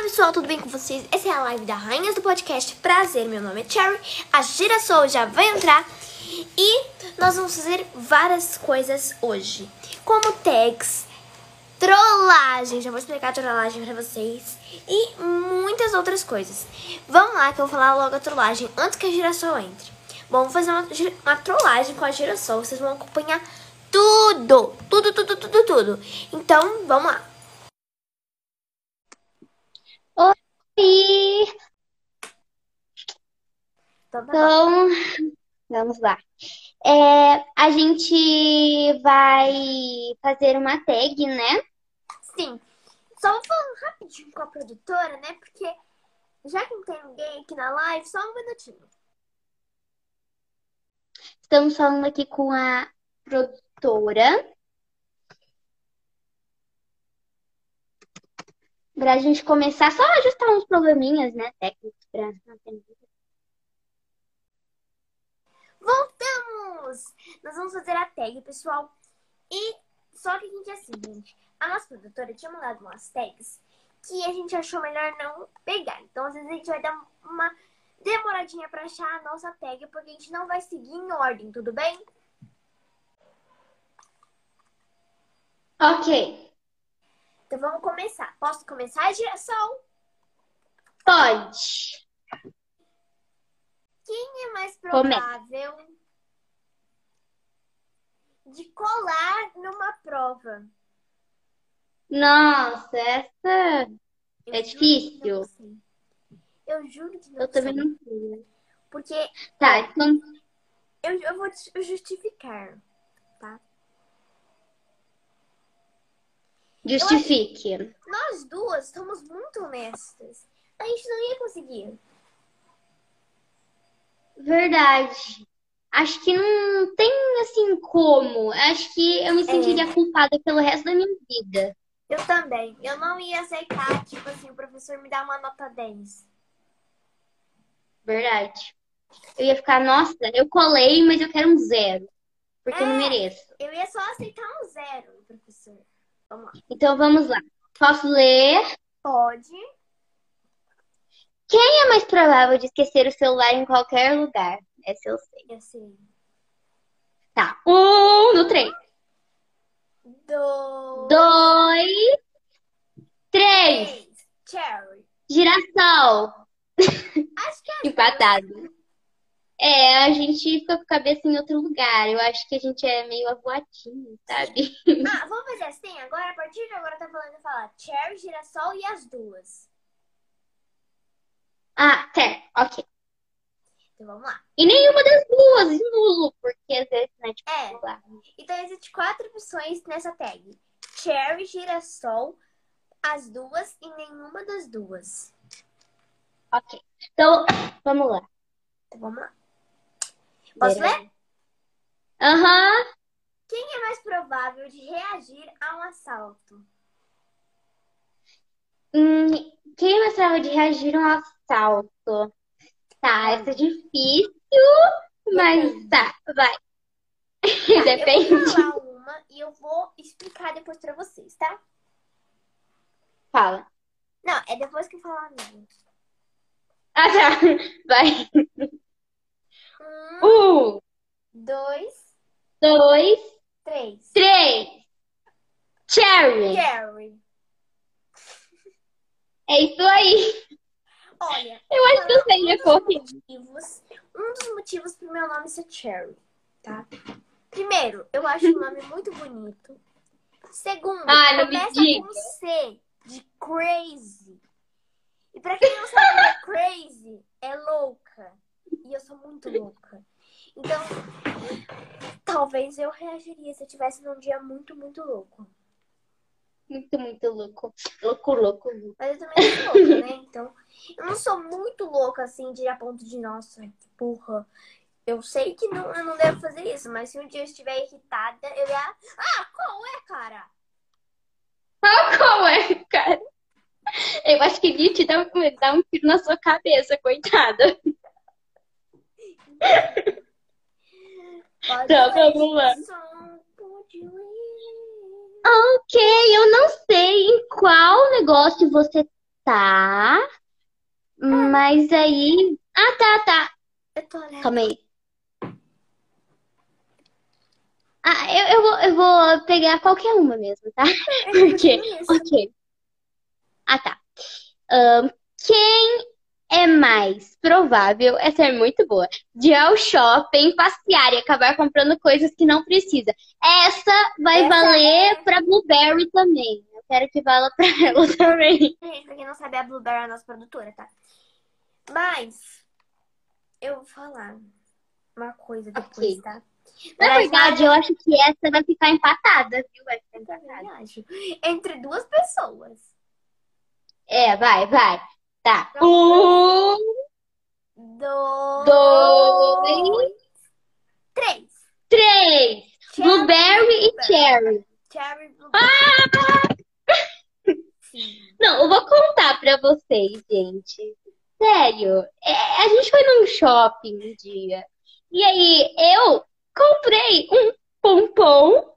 Fala pessoal, tudo bem com vocês? Essa é a live da Rainhas do Podcast. Prazer, meu nome é Cherry. A Girassol já vai entrar e nós vamos fazer várias coisas hoje, como tags, trollagem, já vou explicar a trollagem pra vocês e muitas outras coisas. Vamos lá que eu vou falar logo a trollagem antes que a Girassol entre. Bom, vou fazer uma, uma trollagem com a Girassol, vocês vão acompanhar tudo, tudo, tudo, tudo, tudo. Então, vamos lá. Oi! Então, tá. Então, vamos lá. É, a gente vai fazer uma tag, né? Sim. Só vou falando rapidinho com a produtora, né? Porque já que não tem ninguém aqui na live, só um minutinho. Estamos falando aqui com a produtora. Pra gente começar, só ajustar uns probleminhas, né? Técnicos pra não ter dúvida. Voltamos! Nós vamos fazer a tag, pessoal. E só que a gente é assim, gente. A nossa produtora tinha mandado umas tags que a gente achou melhor não pegar. Então, às vezes, a gente vai dar uma demoradinha pra achar a nossa tag, porque a gente não vai seguir em ordem, tudo bem? Ok, Então, vamos começar. Posso começar, girassol? pode. Quem é mais provável de colar numa prova? Nossa, essa Eu É difícil? Eu juro que não eu também não sei. Porque Tá, então eu, eu vou justificar. Justifique. Nós duas somos muito honestas. A gente não ia conseguir. Verdade. Acho que não tem assim como. Acho que eu me sentiria culpada pelo resto da minha vida. Eu também. Eu não ia aceitar, tipo assim, o professor me dar uma nota 10. Verdade. Eu ia ficar, nossa, eu colei, mas eu quero um zero. Porque eu não É. mereço. Eu ia só aceitar um zero, professor. Vamos lá. Então vamos lá. Posso ler? Pode. Quem é mais provável de esquecer o celular em qualquer lugar? Essa eu sei. Eu sei. Tá. Um no três. Do... Dois. Três. Três. Cherry. Girassol. Acho que é Empatado. É, a gente fica com a cabeça em outro lugar. Eu acho que a gente é meio avoadinho, sabe? Ah, vamos fazer assim? Agora, a partir de agora, tá falando de falar Cherry, girassol e as duas. Ah, certo. Ok. Então vamos lá. E nenhuma das duas, nulo, porque às vezes, né, tipo, É. lá. Então existem quatro opções nessa tag: Cherry, girassol, as duas e nenhuma das duas. Ok. Então, vamos lá. Então vamos lá. Posso ler? Aham. Quem é mais provável de reagir a um assalto? Hum, quem é mais provável de reagir a um assalto? Tá, essa é difícil, mas tá, vai. Eu Depende. vou falar uma e eu vou explicar depois pra vocês, tá? Fala. Não, é depois que eu falar a minha. Ah, tá. Vai. Um, Um, dois, dois, três. três. Cherry. Cherry. É isso aí. Olha, Eu acho que eu sei, um né, Corre? motivos, um dos motivos pro meu nome ser Cherry, tá? Primeiro, eu acho o nome muito bonito. Segundo, Ah, começa com C, de crazy. E pra quem não sabe o que é crazy, é louca. E eu sou muito louca. Então, talvez eu reagiria se eu tivesse num dia muito, muito louco. Muito, muito louco. Louco, louco, louco. Mas eu também sou louca, né? Então, eu não sou muito louca assim, de ir a ponto de, nossa, que porra. Eu sei que não, eu não devo fazer isso, mas se um dia eu estiver irritada, eu ia. Ah, qual é, cara? Ah, qual é, cara? Eu acho que ele ia te dar um, dar um tiro na sua cabeça, coitada. Pode Tá, ler. Ok, eu não sei em qual negócio você Tá. Mas aí. Ah, tá, tá. Eu tô olhando. Calma aí. Ah, eu, eu vou, eu vou pegar qualquer uma mesmo, tá? Porque, Isso. ok. Ah, tá. Ahn, quem é mais provável, essa é muito boa, de ir ao shopping, passear e acabar comprando coisas que não precisa? Essa vai Essa valer é- pra Blueberry também. Eu quero que valha pra ela também. Gente, pra quem não sabe, a Blueberry é a nossa produtora, tá? Mas, eu vou falar uma coisa depois, Ok. tá? Na verdade, eu acho que essa vai ficar empatada, viu? Vai ficar empatada. Entre duas pessoas. É, vai, vai. Tá. Um, Dois. dois, Três. três. Blueberry e cherry. Cherry Blueberry. Ah! Não, eu vou contar pra vocês, gente. Sério, é, a gente foi num shopping um dia. E aí eu comprei um pompom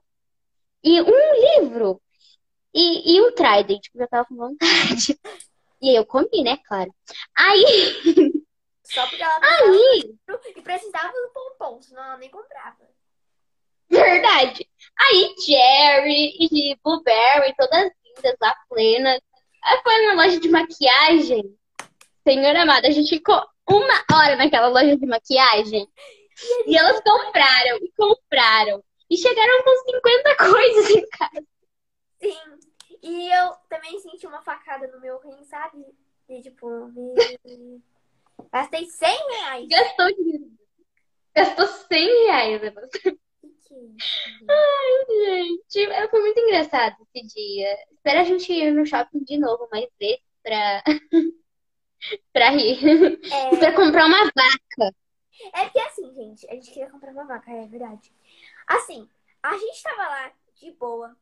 e um livro. E, e um Trident, porque eu tava com vontade. E aí eu comi, né, claro. Aí, Só porque ela aí, e precisava do pompom, senão ela nem comprava. verdade. Aí Cherry e Blueberry, todas lindas lá, plenas. Aí foi na loja de maquiagem. Senhor amado, a gente ficou uma hora naquela loja de maquiagem. E elas compraram, e compraram. E chegaram com 50 coisas em casa. Sim. E eu também senti uma facada no meu rim, sabe? E tipo, me... gastei 100 reais. Gastou dinheiro. Gastou 100 reais. né? É isso? Gente, é, foi muito engraçado esse dia. Espero a gente ir no shopping de novo mais vezes pra, pra rir. E pra comprar uma vaca. É porque assim, gente, a gente queria comprar uma vaca, é verdade. Assim, a gente tava lá de boa,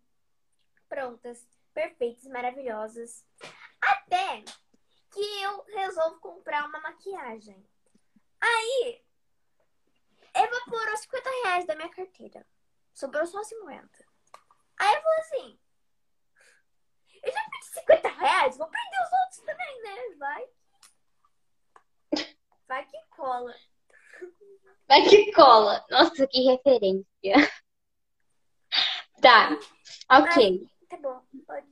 prontas, perfeitas, maravilhosas. Até que eu resolvo comprar uma maquiagem. Aí, evaporou 50 reais da minha carteira. Sobrou só 50. Aí eu falei assim: eu já perdi 50 reais, vou perder os outros também, né? Vai. Vai que cola. Vai que cola. Nossa, que referência. Tá, ok. Tá bom, pode.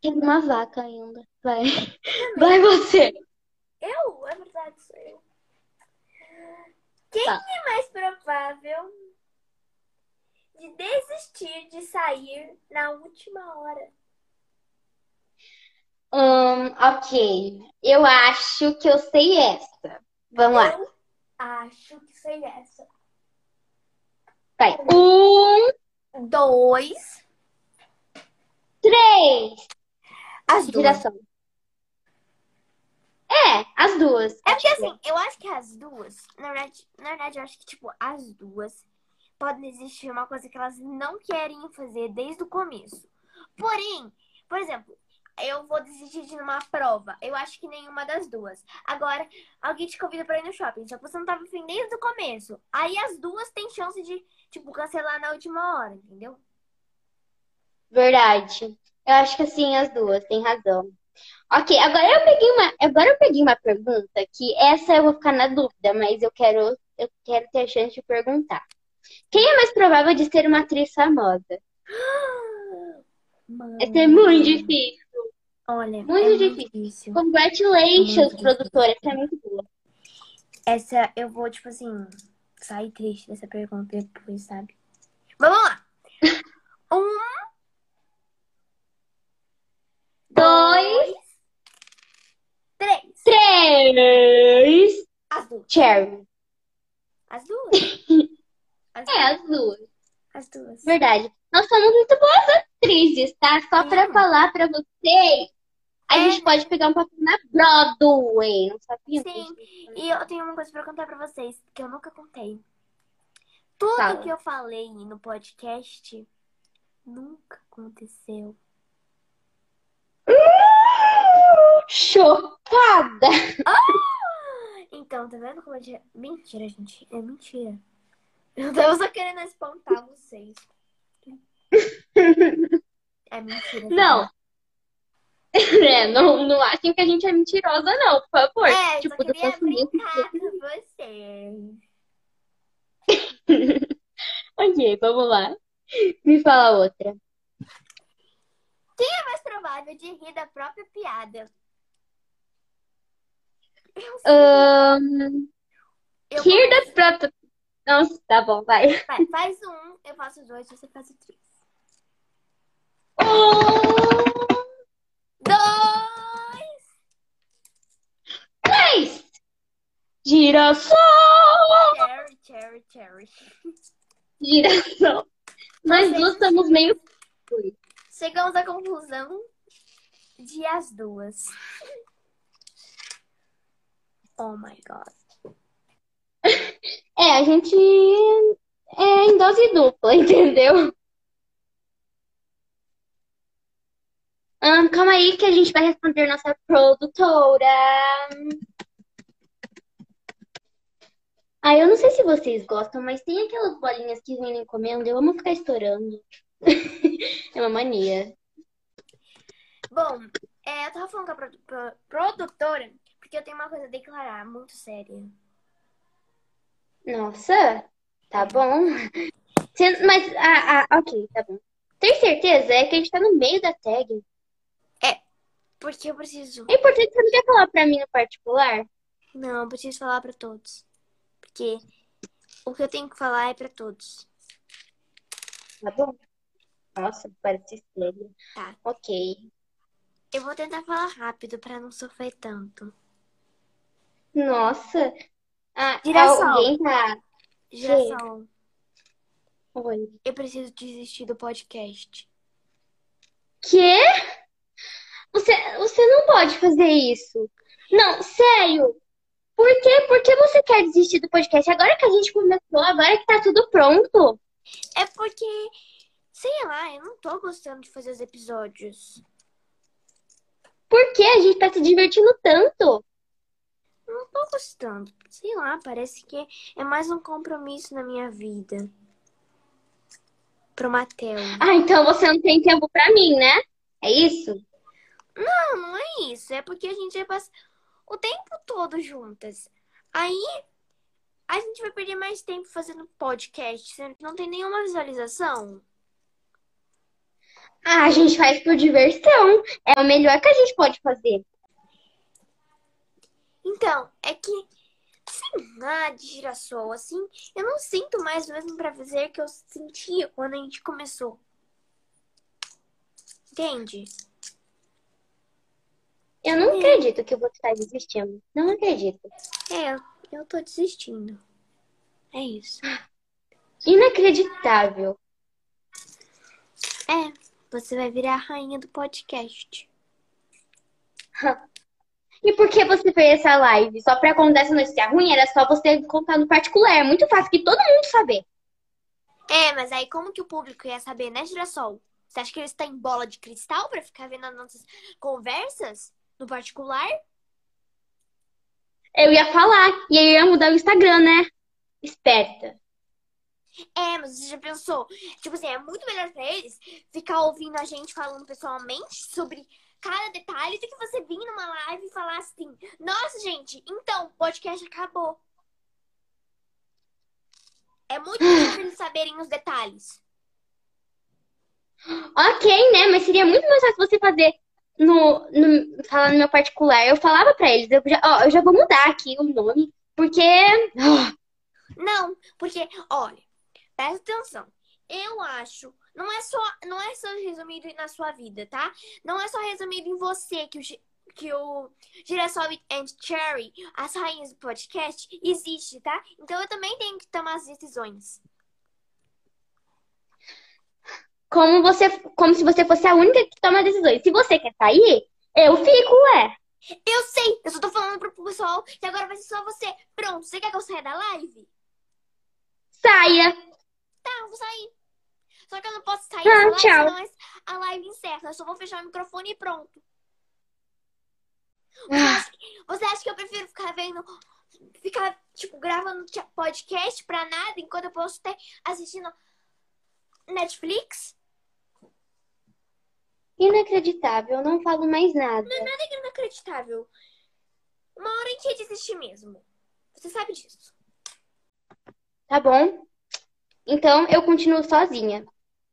Tem uma vaca ainda. Vai. Vai você. Eu? É verdade, sou eu. Quem Tá. é mais provável de desistir de sair na última hora? Hum, ok. Eu acho que eu sei essa. Vamos lá. Eu acho que sei essa. Vai. Um, Dois. Três. As duas. É, as duas. É porque assim, eu acho que as duas, na verdade, na verdade, eu acho que, tipo, as duas podem existir uma coisa que elas não querem fazer desde o começo. Porém, por exemplo, eu vou desistir de uma prova. Eu acho que nenhuma das duas. Agora, alguém te convida pra ir no shopping, só que você não tava afim desde o começo. Aí as duas têm chance de, tipo, cancelar na última hora, entendeu? Verdade. Eu acho que sim, as duas, tem razão. Ok, agora eu peguei uma, agora eu peguei uma pergunta que essa eu vou ficar na dúvida, mas eu quero, eu quero ter a chance de perguntar. Quem é mais provável de ser uma atriz famosa? Mano, Essa é muito difícil. Olha, Muito é muito difícil. difícil. Congratulations, Muito produtora. Essa é muito boa. Essa eu vou, tipo assim, sair triste dessa pergunta depois, sabe? Mas vamos lá. Um, Dois, três. Três. As duas. Cherry. As duas. As É, as duas. As duas. Verdade. Nós somos muito boas atrizes, tá? Só pra Sim. falar pra vocês. A É. gente pode pegar um papel na Broadway. Não sabia? Sim. E eu tenho uma coisa pra contar pra vocês que eu nunca contei. Tudo Fala. que eu falei no podcast nunca aconteceu. Chocada! Então, tá vendo como é de... Mentira, gente. É mentira. Eu tava só querendo espantar vocês. É mentira. tá Não. É, não, não achem que a gente é mentirosa, não, por favor. É, tipo, só queria brincar com você. Ok, vamos lá. Me fala outra. É mais provável de rir da própria piada. Eu, Ahn, eu rir da própria. Nossa, tá bom, vai. Vai, faz um, eu faço dois, você faz três. Um, Dois! três. Girassol. Cherry, cherry, cherry. Girassol. Nós duas estamos meio. Chegamos à conclusão de as duas. Oh my god. É, a gente é em dose dupla, entendeu? Ah, calma aí que a gente vai responder nossa produtora. Ah, eu não sei se vocês gostam, mas tem aquelas bolinhas que vêm encomenda, eu amo ficar estourando. É uma mania. Bom, é, eu tava falando com a produ- pro- produtora porque eu tenho uma coisa a declarar muito séria. Nossa, tá bom. Você- mas, ah, ah, ok, tá bom. Tem certeza? É que a gente tá no meio da tag. Porque eu preciso. É importante você não quer falar pra mim no particular? Não, eu preciso falar pra todos. Porque o que eu tenho que falar é pra todos. Tá bom? Nossa, parece sério. Tá. Ok. Eu vou tentar falar rápido pra não sofrer tanto. Nossa. Ah, Girassol. alguém tá. Girassol, Oi. eu preciso desistir do podcast. Quê? Você, você não pode fazer isso. Não, sério. Por quê? Por que você quer desistir do podcast? Agora que a gente começou, agora que tá tudo pronto. É porque, sei lá, eu não tô gostando de fazer os episódios. Por que a gente tá se divertindo tanto? Tô gostando. Sei lá, parece que é mais um compromisso na minha vida. Pro Matheus. Ah, então você não tem tempo pra mim, né? É isso? Não, não é isso. É porque a gente vai passar o tempo todo juntas. Aí a gente vai perder mais tempo fazendo podcast, que não tem nenhuma visualização. Ah, a gente faz por diversão. É o melhor que a gente pode fazer. Então, é que sem lá de girassol, assim, eu não sinto mais o mesmo prazer que eu sentia quando a gente começou. Entende? Eu não acredito que você tá desistindo. Não acredito. É, eu tô desistindo. É isso. Inacreditável. É, você vai virar a rainha do podcast. E por que você fez essa live? Só pra quando essa notícia ruim, era só você contar no particular. É muito fácil que todo mundo saber. É, mas aí como que o público ia saber, né, Girassol? Você acha que eles estão em bola de cristal pra ficar vendo as nossas conversas no particular? Eu ia falar. E aí eu ia mudar o Instagram, né? Esperta. É, mas você já pensou? Tipo assim, é muito melhor pra eles ficar ouvindo a gente falando pessoalmente sobre cada detalhe do que você vir numa live e falar assim: Nossa, gente, então, o podcast acabou. É muito pra eles saberem os detalhes. Ok, né? Mas seria muito mais fácil você fazer no, no falar no meu particular. Eu falava pra eles, eu já, ó, eu já vou mudar aqui o nome, porque Não, porque, olha, presta atenção. Eu acho, não é só, não é só resumido na sua vida, tá? Não é só resumido em você que o, que o Girassol and Cherry, as rainhas do podcast, existe, tá? Então eu também tenho que tomar as decisões. como você, como se você fosse a única que toma decisões. Se você quer sair, eu fico, ué. Eu sei, eu só tô falando pro pessoal que agora vai ser só você. Pronto, você quer que eu saia da live? Saia. Tá, eu vou sair. Só que eu não posso sair Ah, da live, tchau. senão a live encerra. Eu só vou fechar o microfone e pronto. Ah, Você acha que eu prefiro ficar vendo, ficar, tipo, gravando podcast pra nada, enquanto eu posso estar assistindo Netflix? Inacreditável, não falo mais nada. Não é nada inacreditável. Uma hora gente ia desistir mesmo. Você sabe disso. Tá bom? Então eu continuo sozinha.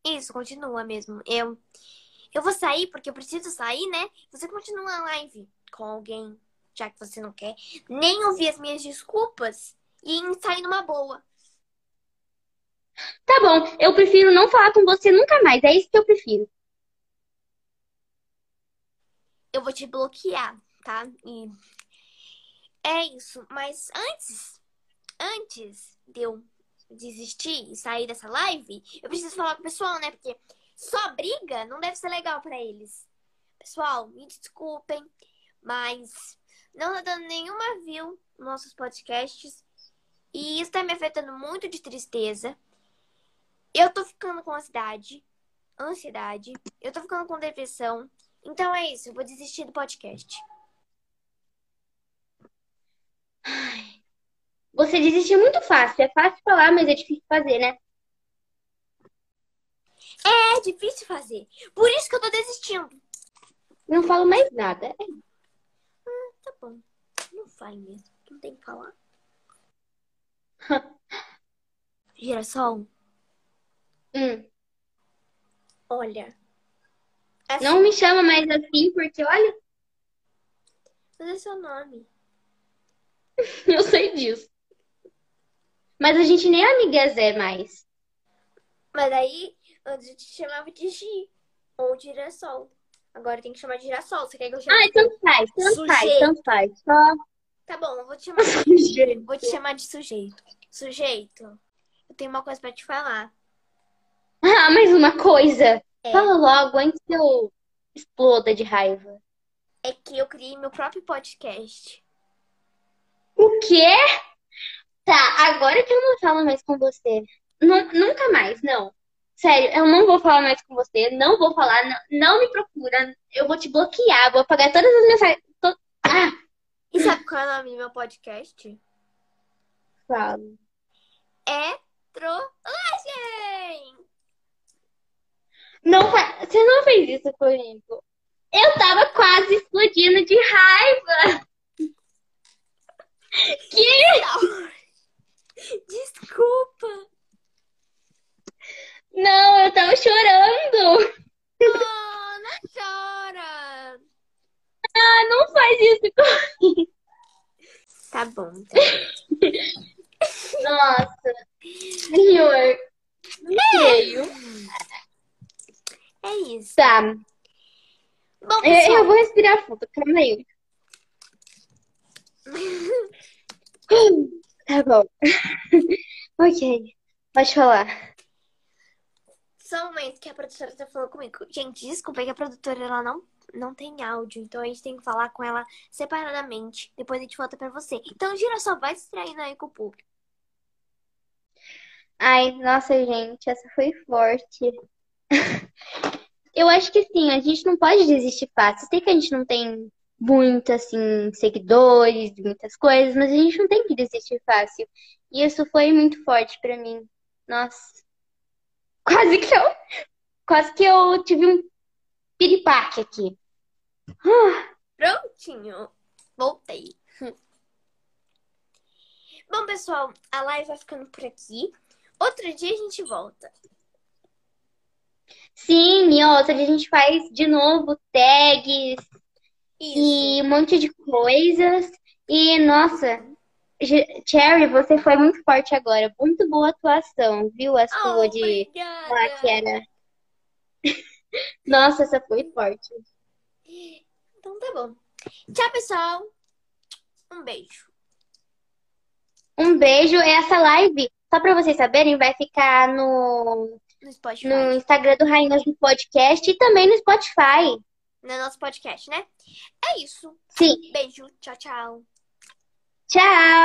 Isso, continua mesmo. Eu, eu vou sair porque eu preciso sair, né? Você continua a live com alguém, já que você não quer nem ouvir as minhas desculpas e sair numa boa. Tá bom, eu prefiro não falar com você nunca mais. É isso que eu prefiro. Eu vou te bloquear, tá? E é isso. Mas antes, antes de eu desistir e sair dessa live, eu preciso falar com o pessoal, né? Porque só briga não deve ser legal para eles. Pessoal, me desculpem, mas não tá dando nenhuma view nos nossos podcasts. E isso tá me afetando muito de tristeza. Eu tô ficando com ansiedade, ansiedade. Eu tô ficando com depressão. Então é isso, eu vou desistir do podcast. Você desistiu muito fácil. É fácil falar, mas é difícil fazer, né? É difícil fazer. Por isso que eu tô desistindo. Não falo mais nada. É. Ah, tá bom. Não fale mesmo. Não tem que falar. Girassol, Hum. olha. Assim, Não me chama mais assim, porque olha, Mas é seu nome. eu sei disso. Mas a gente nem amigas é mais. Mas aí, antes eu te chamava de Gi. Ou Girassol. Agora tem que chamar de Girassol. Você quer que eu chame? Ai, tanto faz, tanto faz, tanto faz. Só Tá bom, eu vou te chamar de... sujeito. Vou te chamar de sujeito. Sujeito, eu tenho uma coisa pra te falar. Ah, mais uma coisa. É. Fala logo antes que eu exploda de raiva. É que eu criei meu próprio podcast. O quê? Tá, agora que eu não falo mais com você. Nu- nunca mais, não. Sério, eu não vou falar mais com você. Não vou falar. Não, não me procura. Eu vou te bloquear. Vou apagar todas as mensagens. to- Ah, E sabe qual é o nome do meu podcast? falo. É Trollagem! Não fa... Você não fez isso comigo. Eu tava quase explodindo de raiva. Que? Desculpa! Não, eu tava chorando. Oh, não chora! Ah, não faz isso comigo. Tá bom. então. Nossa. Senhor. Não creio. É isso. Tá. Bom, Eu, pessoal, eu vou respirar fundo. Calma aí. Tá bom. Ok. Pode falar. só um momento que a produtora tá falando comigo. Gente, desculpa é que a produtora ela não, não tem áudio, então a gente tem que falar com ela separadamente. Depois a gente volta pra você. Então, gira só, vai distraindo aí com o público. Ai, nossa, gente, essa foi forte. Eu acho que sim, a gente não pode desistir fácil. Sei que a gente não tem muito, assim, seguidores, muitas coisas, mas a gente não tem que desistir fácil. E isso foi muito forte pra mim. Nossa. Quase que eu, quase que eu tive um piripaque aqui. Prontinho. Voltei. Bom, pessoal, a live vai ficando por aqui. Outro dia a gente volta. Sim, e outra, a gente faz de novo tags Isso. e um monte de coisas. E, nossa, Cherry, você foi muito forte agora. Muito boa atuação, viu? A sua Oh, de lá que era. Nossa, essa foi forte. Então tá bom. Tchau, pessoal. Um beijo. Um beijo. Essa live, só pra vocês saberem, vai ficar no, No no Instagram do Rainhas do Podcast e também no Spotify. No nosso podcast, né? É isso. Sim. Beijo. Tchau, tchau. Tchau!